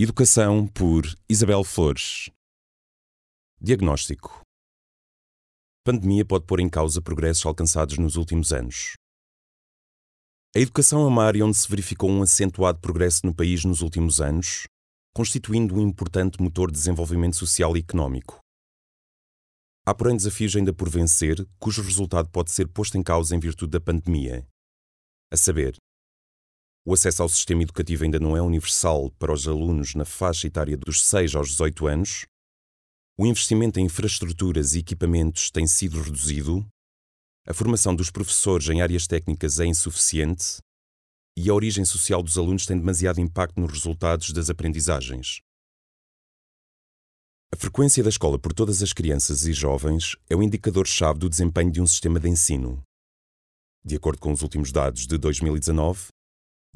Educação por Isabel Flores. Diagnóstico. Pandemia pode pôr em causa progressos alcançados nos últimos anos. A educação é uma área onde se verificou um acentuado progresso no país nos últimos anos, constituindo um importante motor de desenvolvimento social e económico. Há, porém, desafios ainda por vencer, cujo resultado pode ser posto em causa em virtude da pandemia. A saber, o acesso ao sistema educativo ainda não é universal para os alunos na faixa etária dos 6 aos 18 anos. O investimento em infraestruturas e equipamentos tem sido reduzido. A formação dos professores em áreas técnicas é insuficiente. E a origem social dos alunos tem demasiado impacto nos resultados das aprendizagens. A frequência da escola por todas as crianças e jovens é o indicador-chave do desempenho de um sistema de ensino. De acordo com os últimos dados de 2019,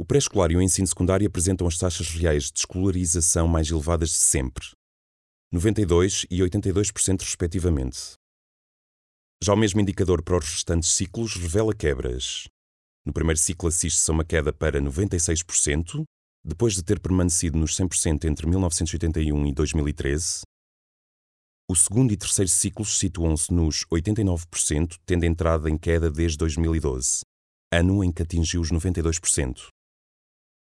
o pré-escolar e o ensino secundário apresentam as taxas reais de escolarização mais elevadas de sempre, 92% e 82%, respectivamente. Já o mesmo indicador para os restantes ciclos revela quebras. No primeiro ciclo assiste-se a uma queda para 96%, depois de ter permanecido nos 100% entre 1981 e 2013. O segundo e terceiro ciclos situam-se nos 89%, tendo entrado em queda desde 2012, ano em que atingiu os 92%.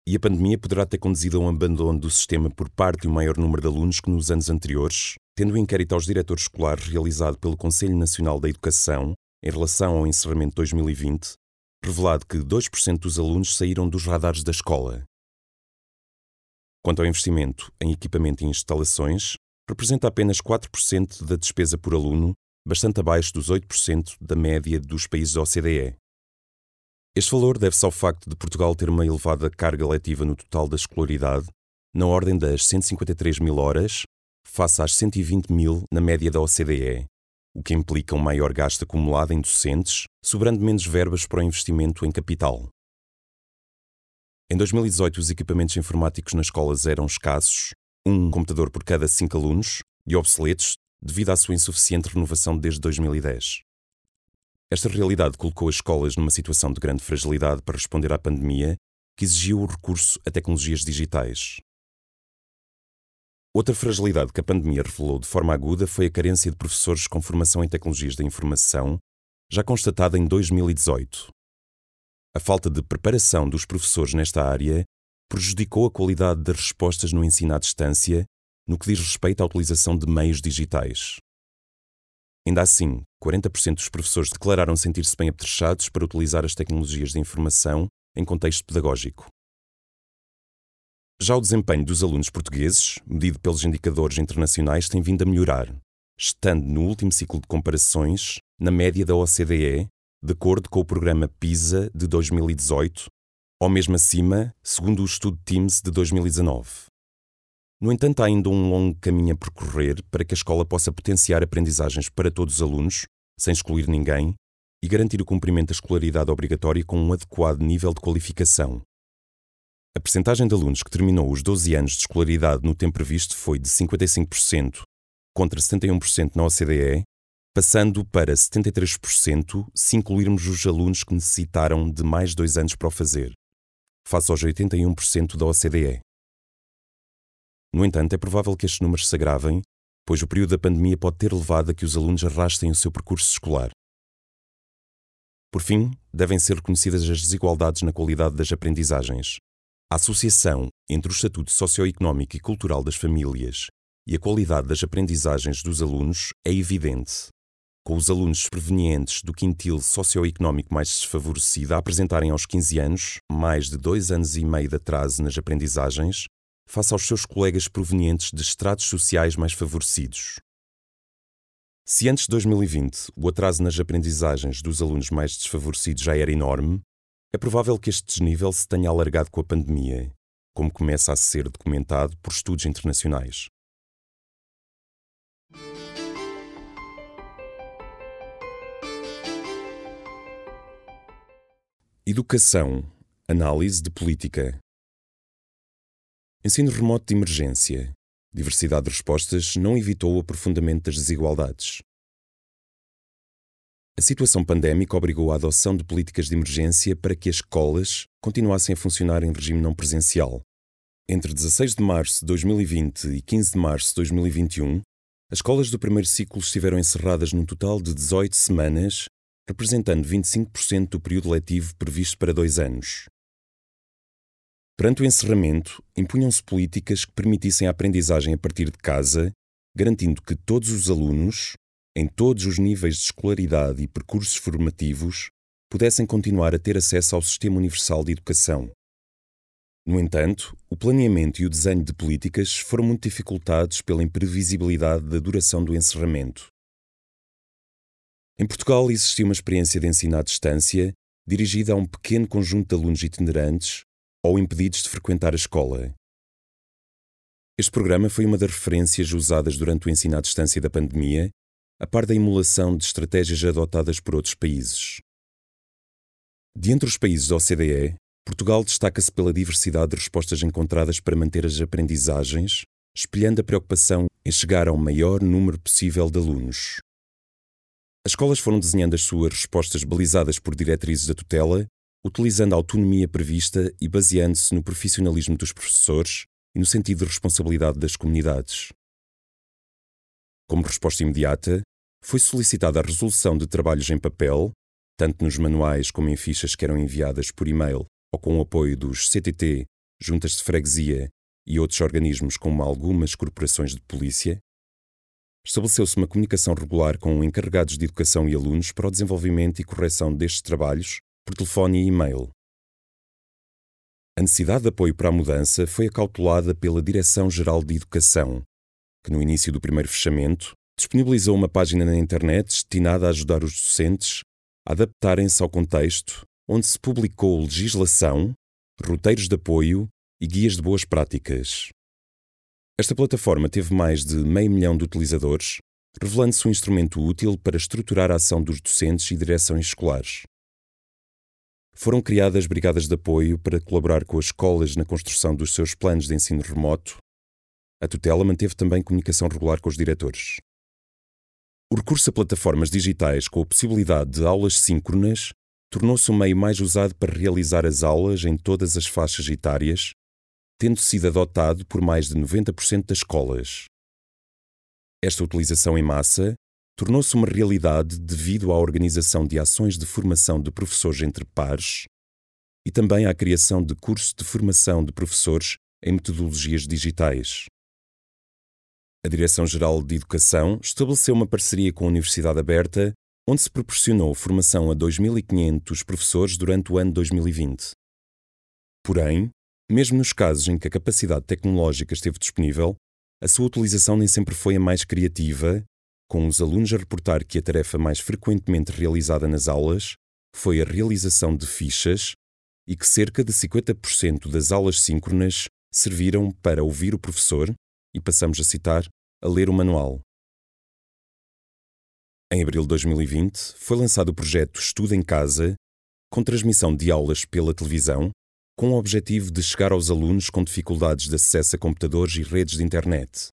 E a pandemia poderá ter conduzido a um abandono do sistema por parte de um maior número de alunos que nos anos anteriores, tendo o inquérito aos diretores escolares realizado pelo Conselho Nacional da Educação em relação ao encerramento de 2020, revelado que 2% dos alunos saíram dos radares da escola. Quanto ao investimento em equipamento e instalações, representa apenas 4% da despesa por aluno, bastante abaixo dos 8% da média dos países da OCDE. Este valor deve-se ao facto de Portugal ter uma elevada carga letiva no total da escolaridade, na ordem das 153 mil horas, face às 120 mil na média da OCDE, o que implica um maior gasto acumulado em docentes, sobrando menos verbas para o investimento em capital. Em 2018, os equipamentos informáticos nas escolas eram escassos, um computador por cada cinco alunos, e obsoletos devido à sua insuficiente renovação desde 2010. Esta realidade colocou as escolas numa situação de grande fragilidade para responder à pandemia, que exigiu o recurso a tecnologias digitais. Outra fragilidade que a pandemia revelou de forma aguda foi a carência de professores com formação em tecnologias da informação, já constatada em 2018. A falta de preparação dos professores nesta área prejudicou a qualidade das respostas no ensino à distância, no que diz respeito à utilização de meios digitais. Ainda assim, 40% dos professores declararam sentir-se bem apetrechados para utilizar as tecnologias de informação em contexto pedagógico. Já o desempenho dos alunos portugueses, medido pelos indicadores internacionais, tem vindo a melhorar, estando no último ciclo de comparações na média da OCDE, de acordo com o programa PISA de 2018, ou mesmo acima, segundo o estudo Teams de 2019. No entanto, há ainda um longo caminho a percorrer para que a escola possa potenciar aprendizagens para todos os alunos, sem excluir ninguém, e garantir o cumprimento da escolaridade obrigatória com um adequado nível de qualificação. A percentagem de alunos que terminou os 12 anos de escolaridade no tempo previsto foi de 55%, contra 71% na OCDE, passando para 73% se incluirmos os alunos que necessitaram de mais dois anos para o fazer, face aos 81% da OCDE. No entanto, é provável que estes números se agravem, pois o período da pandemia pode ter levado a que os alunos arrastem o seu percurso escolar. Por fim, devem ser reconhecidas as desigualdades na qualidade das aprendizagens. A associação entre o estatuto socioeconómico e cultural das famílias e a qualidade das aprendizagens dos alunos é evidente, com os alunos provenientes do quintil socioeconómico mais desfavorecido a apresentarem aos 15 anos mais de dois anos e meio de atraso nas aprendizagens face aos seus colegas provenientes de estratos sociais mais favorecidos. Se antes de 2020 o atraso nas aprendizagens dos alunos mais desfavorecidos já era enorme, é provável que este desnível se tenha alargado com a pandemia como começa a ser documentado por estudos internacionais. Educação. Análise de política. Ensino remoto de emergência. Diversidade de respostas não evitou o aprofundamento das desigualdades. A situação pandémica obrigou à adoção de políticas de emergência para que as escolas continuassem a funcionar em regime não presencial. Entre 16 de março de 2020 e 15 de março de 2021, as escolas do primeiro ciclo estiveram encerradas num total de 18 semanas, representando 25% do período letivo previsto para dois anos. Perante o encerramento, impunham-se políticas que permitissem a aprendizagem a partir de casa, garantindo que todos os alunos, em todos os níveis de escolaridade e percursos formativos, pudessem continuar a ter acesso ao Sistema Universal de Educação. No entanto, o planeamento e o desenho de políticas foram muito dificultados pela imprevisibilidade da duração do encerramento. Em Portugal existia uma experiência de ensino à distância dirigida a um pequeno conjunto de alunos itinerantes ou impedidos de frequentar a escola. Este programa foi uma das referências usadas durante o ensino à distância da pandemia, a par da emulação de estratégias adotadas por outros países. De entre os países da OCDE, Portugal destaca-se pela diversidade de respostas encontradas para manter as aprendizagens, espelhando a preocupação em chegar ao maior número possível de alunos. As escolas foram desenhando as suas respostas balizadas por diretrizes da tutela utilizando a autonomia prevista e baseando-se no profissionalismo dos professores e no sentido de responsabilidade das comunidades. Como resposta imediata, foi solicitada a resolução de trabalhos em papel, tanto nos manuais como em fichas que eram enviadas por e-mail ou com o apoio dos CTT, juntas de freguesia e outros organismos como algumas corporações de polícia. Estabeleceu-se uma comunicação regular com encarregados de educação e alunos para o desenvolvimento e correção destes trabalhos por telefone e e-mail. A necessidade de apoio para a mudança foi acautelada pela Direção-Geral de Educação, que no início do primeiro fechamento disponibilizou uma página na internet destinada a ajudar os docentes a adaptarem-se ao contexto, onde se publicou legislação, roteiros de apoio e guias de boas práticas. Esta plataforma teve mais de meio milhão de utilizadores, revelando-se um instrumento útil para estruturar a ação dos docentes e direções escolares. Foram criadas brigadas de apoio para colaborar com as escolas na construção dos seus planos de ensino remoto. A tutela manteve também comunicação regular com os diretores. O recurso a plataformas digitais com a possibilidade de aulas síncronas tornou-se um meio mais usado para realizar as aulas em todas as faixas etárias, tendo sido adotado por mais de 90% das escolas. Esta utilização em massa tornou-se uma realidade devido à organização de ações de formação de professores entre pares e também à criação de cursos de formação de professores em metodologias digitais. A Direção-Geral de Educação estabeleceu uma parceria com a Universidade Aberta, onde se proporcionou formação a 2.500 professores durante o ano 2020. Porém, mesmo nos casos em que a capacidade tecnológica esteve disponível, a sua utilização nem sempre foi a mais criativa com os alunos a reportar que a tarefa mais frequentemente realizada nas aulas foi a realização de fichas e que cerca de 50% das aulas síncronas serviram para ouvir o professor e, passamos a citar, a ler o manual. Em abril de 2020, foi lançado o projeto Estudo em Casa, com transmissão de aulas pela televisão, com o objetivo de chegar aos alunos com dificuldades de acesso a computadores e redes de internet.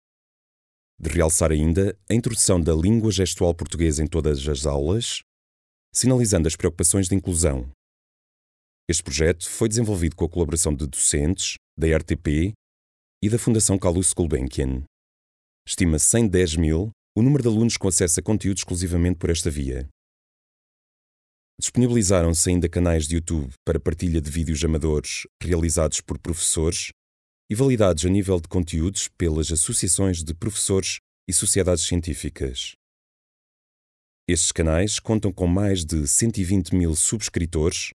De realçar ainda a introdução da língua gestual portuguesa em todas as aulas, sinalizando as preocupações de inclusão. Este projeto foi desenvolvido com a colaboração de docentes, da RTP e da Fundação Carlos Gulbenkian. Estima-se em 10 mil o número de alunos com acesso a conteúdo exclusivamente por esta via. Disponibilizaram-se ainda canais de YouTube para partilha de vídeos amadores realizados por professores e validados a nível de conteúdos pelas associações de professores e sociedades científicas. Estes canais contam com mais de 120 mil subscritores,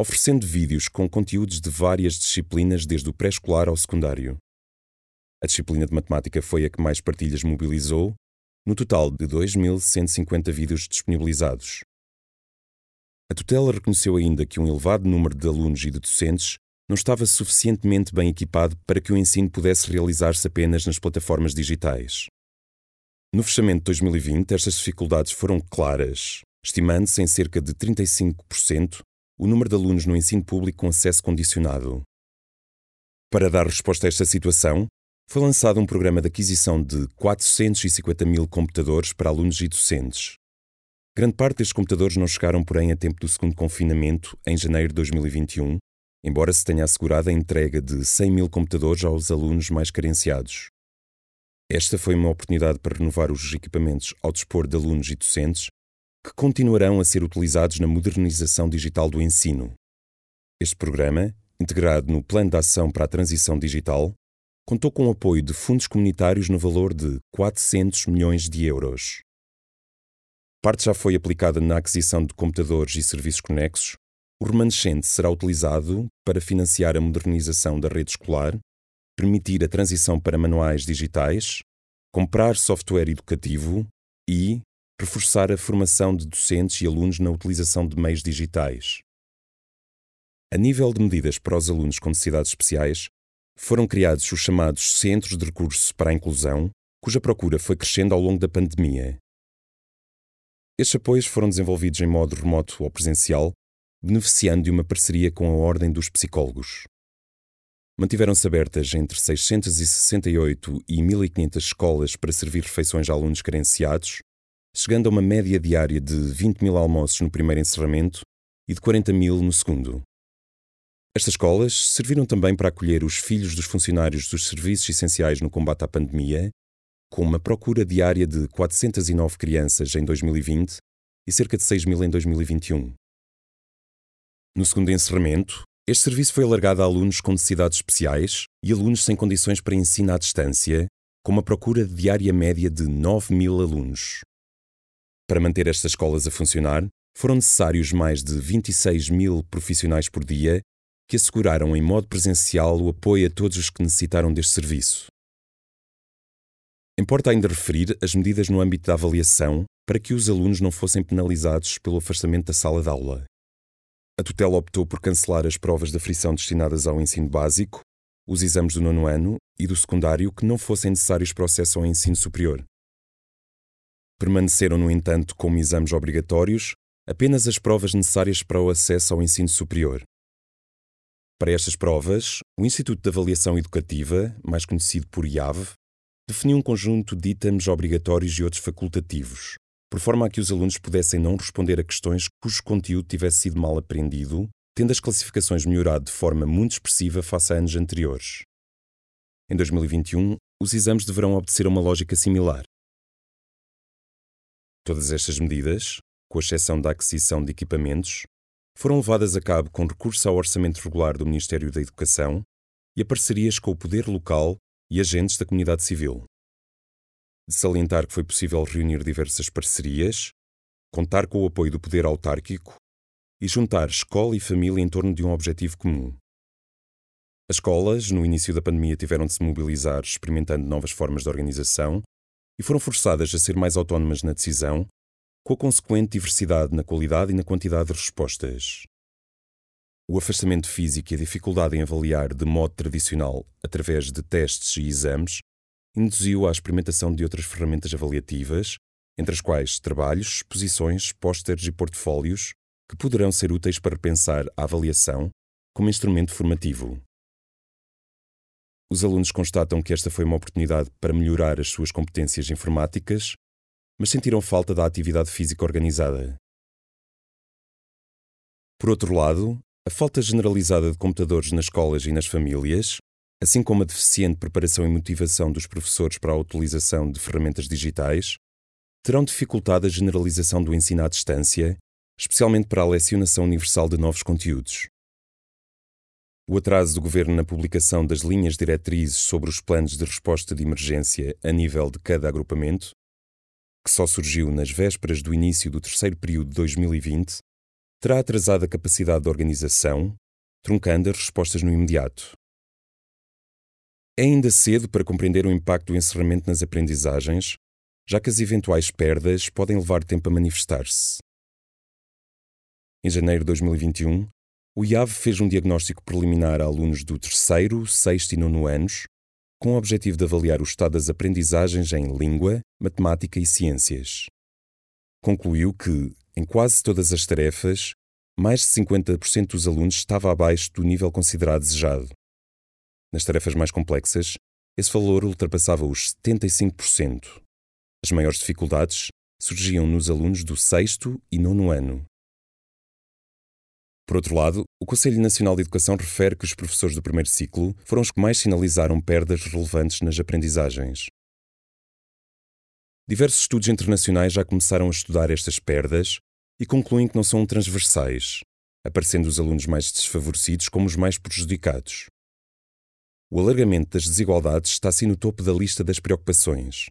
oferecendo vídeos com conteúdos de várias disciplinas desde o pré-escolar ao secundário. A disciplina de matemática foi a que mais partilhas mobilizou, no total de 2.150 vídeos disponibilizados. A tutela reconheceu ainda que um elevado número de alunos e de docentes não estava suficientemente bem equipado para que o ensino pudesse realizar-se apenas nas plataformas digitais. No fechamento de 2020, estas dificuldades foram claras, estimando-se em cerca de 35% o número de alunos no ensino público com acesso condicionado. Para dar resposta a esta situação, foi lançado um programa de aquisição de 450 mil computadores para alunos e docentes. Grande parte destes computadores não chegaram, porém, a tempo do segundo confinamento, em janeiro de 2021, embora se tenha assegurado a entrega de 100 mil computadores aos alunos mais carenciados. Esta foi uma oportunidade para renovar os equipamentos ao dispor de alunos e docentes, que continuarão a ser utilizados na modernização digital do ensino. Este programa, integrado no Plano de Ação para a Transição Digital, contou com o apoio de fundos comunitários no valor de 400 milhões de euros. Parte já foi aplicada na aquisição de computadores e serviços conexos, o remanescente será utilizado para financiar a modernização da rede escolar, permitir a transição para manuais digitais, comprar software educativo e reforçar a formação de docentes e alunos na utilização de meios digitais. A nível de medidas para os alunos com necessidades especiais, foram criados os chamados Centros de Recursos para a Inclusão, cuja procura foi crescendo ao longo da pandemia. Estes apoios foram desenvolvidos em modo remoto ou presencial, beneficiando de uma parceria com a Ordem dos Psicólogos. Mantiveram-se abertas entre 668 e 1500 escolas para servir refeições a alunos carenciados, chegando a uma média diária de 20 mil almoços no primeiro encerramento e de 40 mil no segundo. Estas escolas serviram também para acolher os filhos dos funcionários dos serviços essenciais no combate à pandemia, com uma procura diária de 409 crianças em 2020 e cerca de 6 mil em 2021. No segundo encerramento, este serviço foi alargado a alunos com necessidades especiais e alunos sem condições para ensino à distância, com uma procura diária média de 9 mil alunos. Para manter estas escolas a funcionar, foram necessários mais de 26 mil profissionais por dia que asseguraram em modo presencial o apoio a todos os que necessitaram deste serviço. Importa ainda referir as medidas no âmbito da avaliação para que os alunos não fossem penalizados pelo afastamento da sala de aula. A tutela optou por cancelar as provas de aflição destinadas ao ensino básico, os exames do nono ano e do secundário que não fossem necessários para o acesso ao ensino superior. Permaneceram, no entanto, como exames obrigatórios apenas as provas necessárias para o acesso ao ensino superior. Para estas provas, o Instituto de Avaliação Educativa, mais conhecido por IAV, definiu um conjunto de itens obrigatórios e outros facultativos, por forma a que os alunos pudessem não responder a questões cujo conteúdo tivesse sido mal aprendido, tendo as classificações melhorado de forma muito expressiva face a anos anteriores. Em 2021, os exames deverão obedecer a uma lógica similar. Todas estas medidas, com exceção da aquisição de equipamentos, foram levadas a cabo com recurso ao orçamento regular do Ministério da Educação e a parcerias com o poder local e agentes da comunidade civil. De salientar que foi possível reunir diversas parcerias, contar com o apoio do poder autárquico e juntar escola e família em torno de um objetivo comum. As escolas, no início da pandemia, tiveram de se mobilizar experimentando novas formas de organização e foram forçadas a ser mais autónomas na decisão com a consequente diversidade na qualidade e na quantidade de respostas. O afastamento físico e a dificuldade em avaliar de modo tradicional, através de testes e exames, induziu à experimentação de outras ferramentas avaliativas, entre as quais trabalhos, exposições, pósteres e portfólios, que poderão ser úteis para pensar a avaliação como instrumento formativo. Os alunos constatam que esta foi uma oportunidade para melhorar as suas competências informáticas mas sentiram falta da atividade física organizada. Por outro lado, a falta generalizada de computadores nas escolas e nas famílias, assim como a deficiente preparação e motivação dos professores para a utilização de ferramentas digitais, terão dificultado a generalização do ensino à distância, especialmente para a lecionação universal de novos conteúdos. O atraso do governo na publicação das linhas diretrizes sobre os planos de resposta de emergência a nível de cada agrupamento que só surgiu nas vésperas do início do terceiro período de 2020, terá atrasado a capacidade de organização, truncando as respostas no imediato. É ainda cedo para compreender o impacto do encerramento nas aprendizagens, já que as eventuais perdas podem levar tempo a manifestar-se. Em janeiro de 2021, o IAV fez um diagnóstico preliminar a alunos do terceiro, sexto e nono anos, com o objetivo de avaliar o estado das aprendizagens em língua, matemática e ciências. Concluiu que, em quase todas as tarefas, mais de 50% dos alunos estava abaixo do nível considerado desejado. Nas tarefas mais complexas, esse valor ultrapassava os 75%. As maiores dificuldades surgiam nos alunos do sexto e nono ano. Por outro lado, o Conselho Nacional de Educação refere que os professores do primeiro ciclo foram os que mais sinalizaram perdas relevantes nas aprendizagens. Diversos estudos internacionais já começaram a estudar estas perdas e concluem que não são transversais, aparecendo os alunos mais desfavorecidos como os mais prejudicados. O alargamento das desigualdades está assim no topo da lista das preocupações.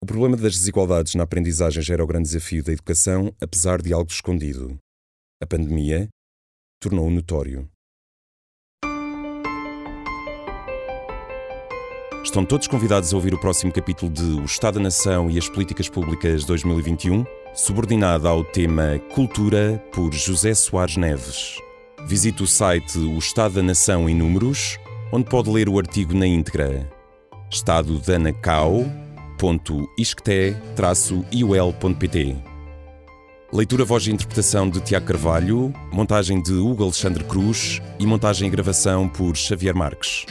O problema das desigualdades na aprendizagem já era o grande desafio da educação, apesar de algo escondido. A pandemia tornou-o notório. Estão todos convidados a ouvir o próximo capítulo de O Estado da Nação e as Políticas Públicas 2021, subordinado ao tema Cultura, por José Soares Neves. Visite o site O Estado da Nação em Números, onde pode ler o artigo na íntegra. estadodanacau.isqueté-iol.pt Leitura, voz e interpretação de Tiago Carvalho, montagem de Hugo Alexandre Cruz e montagem e gravação por Xavier Marques.